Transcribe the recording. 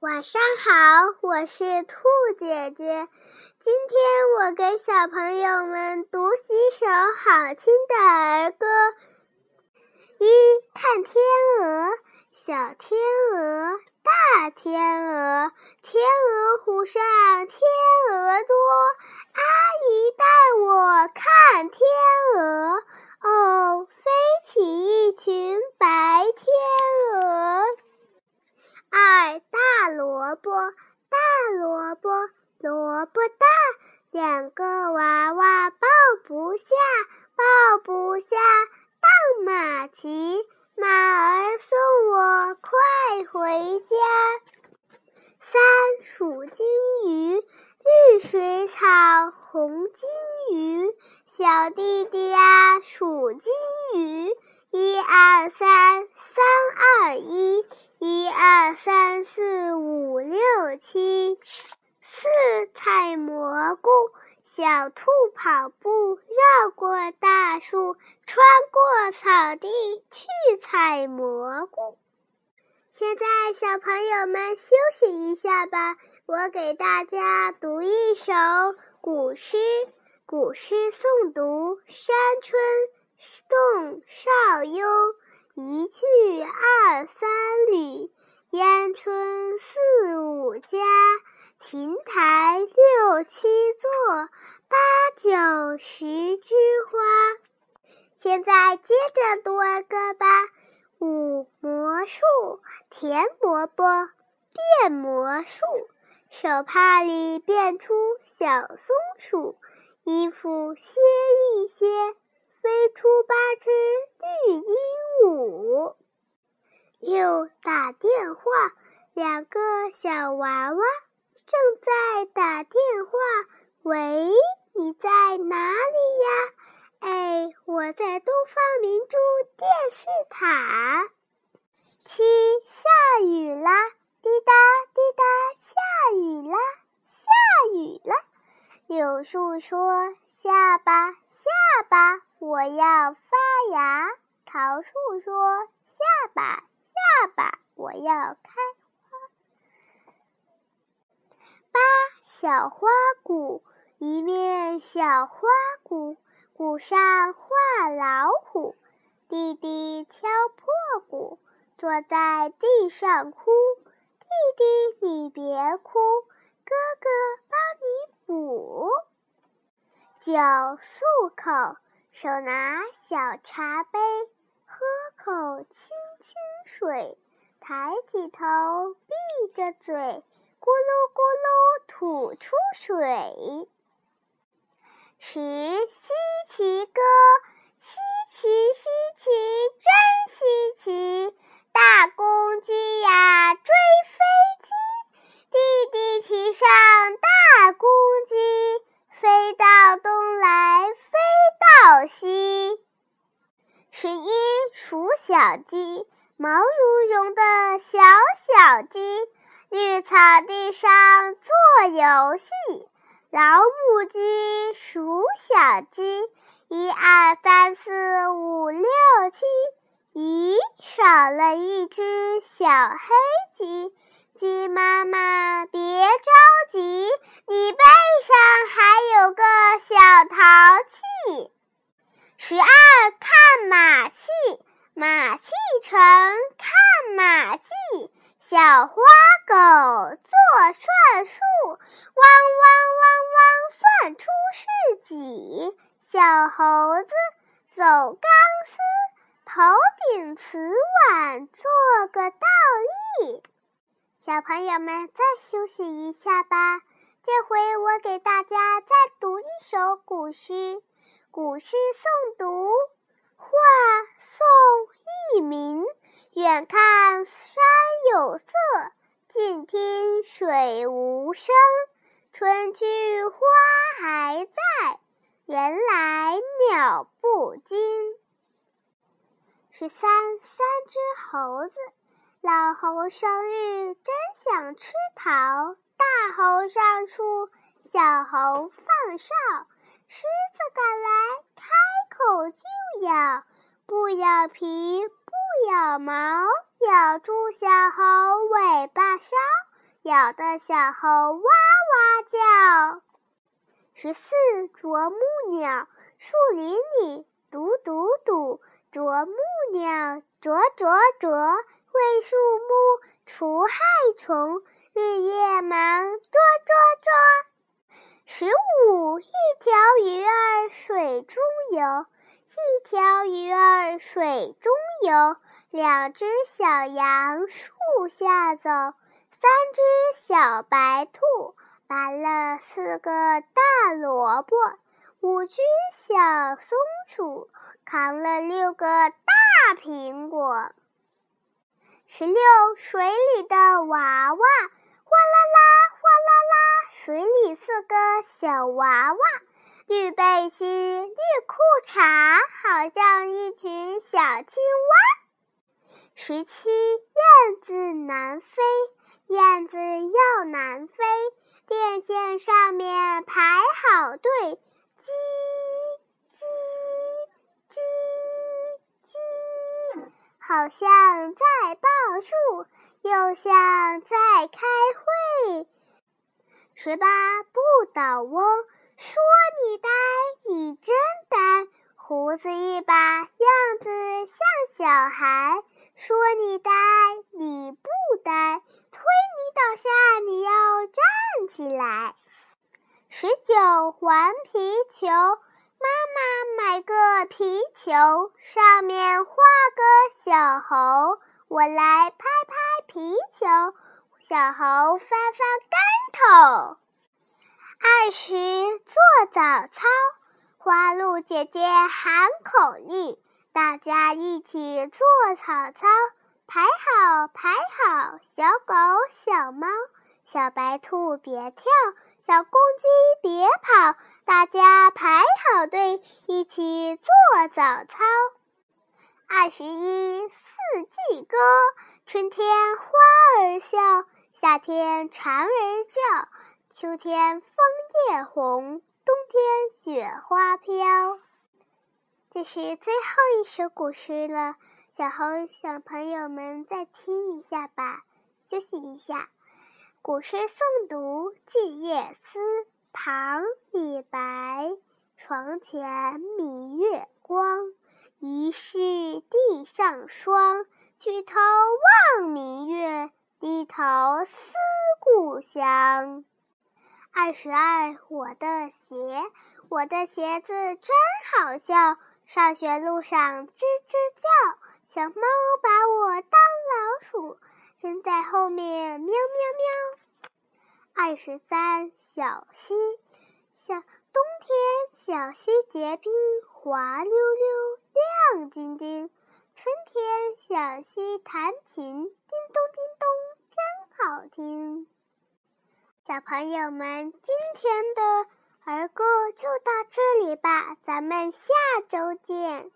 晚上好，我是兔姐姐。今天我给小朋友们读几首好听的儿歌。一看天鹅，小天鹅，大天鹅湖上天鹅多。阿姨带我看天鹅，哦，飞起一群白天鹅。二大萝卜，大萝卜，萝卜大，两个娃娃抱不下，抱不下，当马骑，马儿送我快回家。三数金鱼，绿水草红金鱼，小弟弟呀数金鱼，一二三，三二一。一二三四五六七，四采蘑菇。小兔跑步绕过大树，穿过草地去采蘑菇。现在，小朋友们休息一下吧，我给大家读一首古诗。古诗诵读：山村，宋·邵雍。一去二三里，烟村四五家。亭台六七座，八九十枝花。现在接着读儿歌吧。五魔术，田伯伯变魔术，手帕里变出小松鼠，衣服歇一歇，飞出八只绿鹦鹉。又打电话，两个小娃娃正在打电话。喂，你在哪里呀？哎，我在东方明珠电视塔。七，下雨啦，滴答滴答，下雨啦，下雨了。柳树说：“下吧，下吧，我要发芽。”树说：“下吧，下吧，我要开花。”八小花鼓，一面小花鼓，鼓上画老虎。弟弟敲破鼓，坐在地上哭。弟弟你别哭，哥哥帮你补。九漱口，手拿小茶杯。口清清水，抬起头，闭着嘴，咕噜咕噜吐出水。十稀奇歌，稀奇数小鸡，毛茸茸的小小鸡，绿草地上做游戏。老母鸡数小鸡，一二三四五六七，咦，少了一只小黑鸡。鸡妈妈别着急，你背上还有个小淘气。十二看马戏，马戏城看马戏。小花狗做算术，汪汪汪汪算出是几。小猴子走钢丝，头顶瓷碗做个倒立。小朋友们再休息一下吧，这回我给大家再读一首古诗。古诗诵读：画宋佚名。远看山有色，近听水无声。春去花还在，人来鸟不惊。十三，三只猴子。老猴生日真想吃桃，大猴上树，小猴放哨。狮子赶来，开口就咬，不咬皮，不咬毛，咬住小猴尾巴梢。咬得小猴哇哇叫。十四啄木鸟，树林里嘟嘟嘟，啄木鸟啄啄啄，为树木除害虫，日夜忙啄啄啄。十五一条鱼儿水中游，一条鱼儿水中游，两只小羊树下走，三只小白兔。拔了四个大萝卜，五只小松鼠扛了六个大苹果。十六水里的娃娃，哗啦啦哗啦啦，水里四个小娃娃，绿背心绿裤衩，好像一群小青蛙。十七燕子南飞，燕子要南飞。电线上面排好队，叽叽叽叽，好像在报数，又像在开会。十八不倒翁，说你呆，你真呆，胡子一把，样子像小孩。说你呆，你不呆，推你倒下，你要站。起来，十九玩皮球，妈妈买个皮球，上面画个小猴，我来拍拍皮球，小猴翻翻跟头。二十做早操，花鹿姐姐喊口令，大家一起做早操，排好排好，小狗小猫。小白兔别跳，小公鸡别跑，大家排好队，一起做早操。二十一四季歌，春天花儿笑，夏天蝉儿叫，秋天枫叶红，冬天雪花飘。这是最后一首古诗了，小猴小朋友们再听一下吧，休息一下。古诗诵读《静夜思》唐·李白，床前明月光，疑是地上霜。举头望明月，低头思故乡。二十二，我的鞋，我的鞋子真好笑，上学路上吱吱叫，小猫把我当老鼠。跟在后面，喵喵喵。二十三，小溪，小冬天，小溪结冰，滑溜溜，亮晶晶。春天，小溪弹琴，叮咚叮，好听。小朋友们，今天的儿歌就到这里吧，咱们下周见。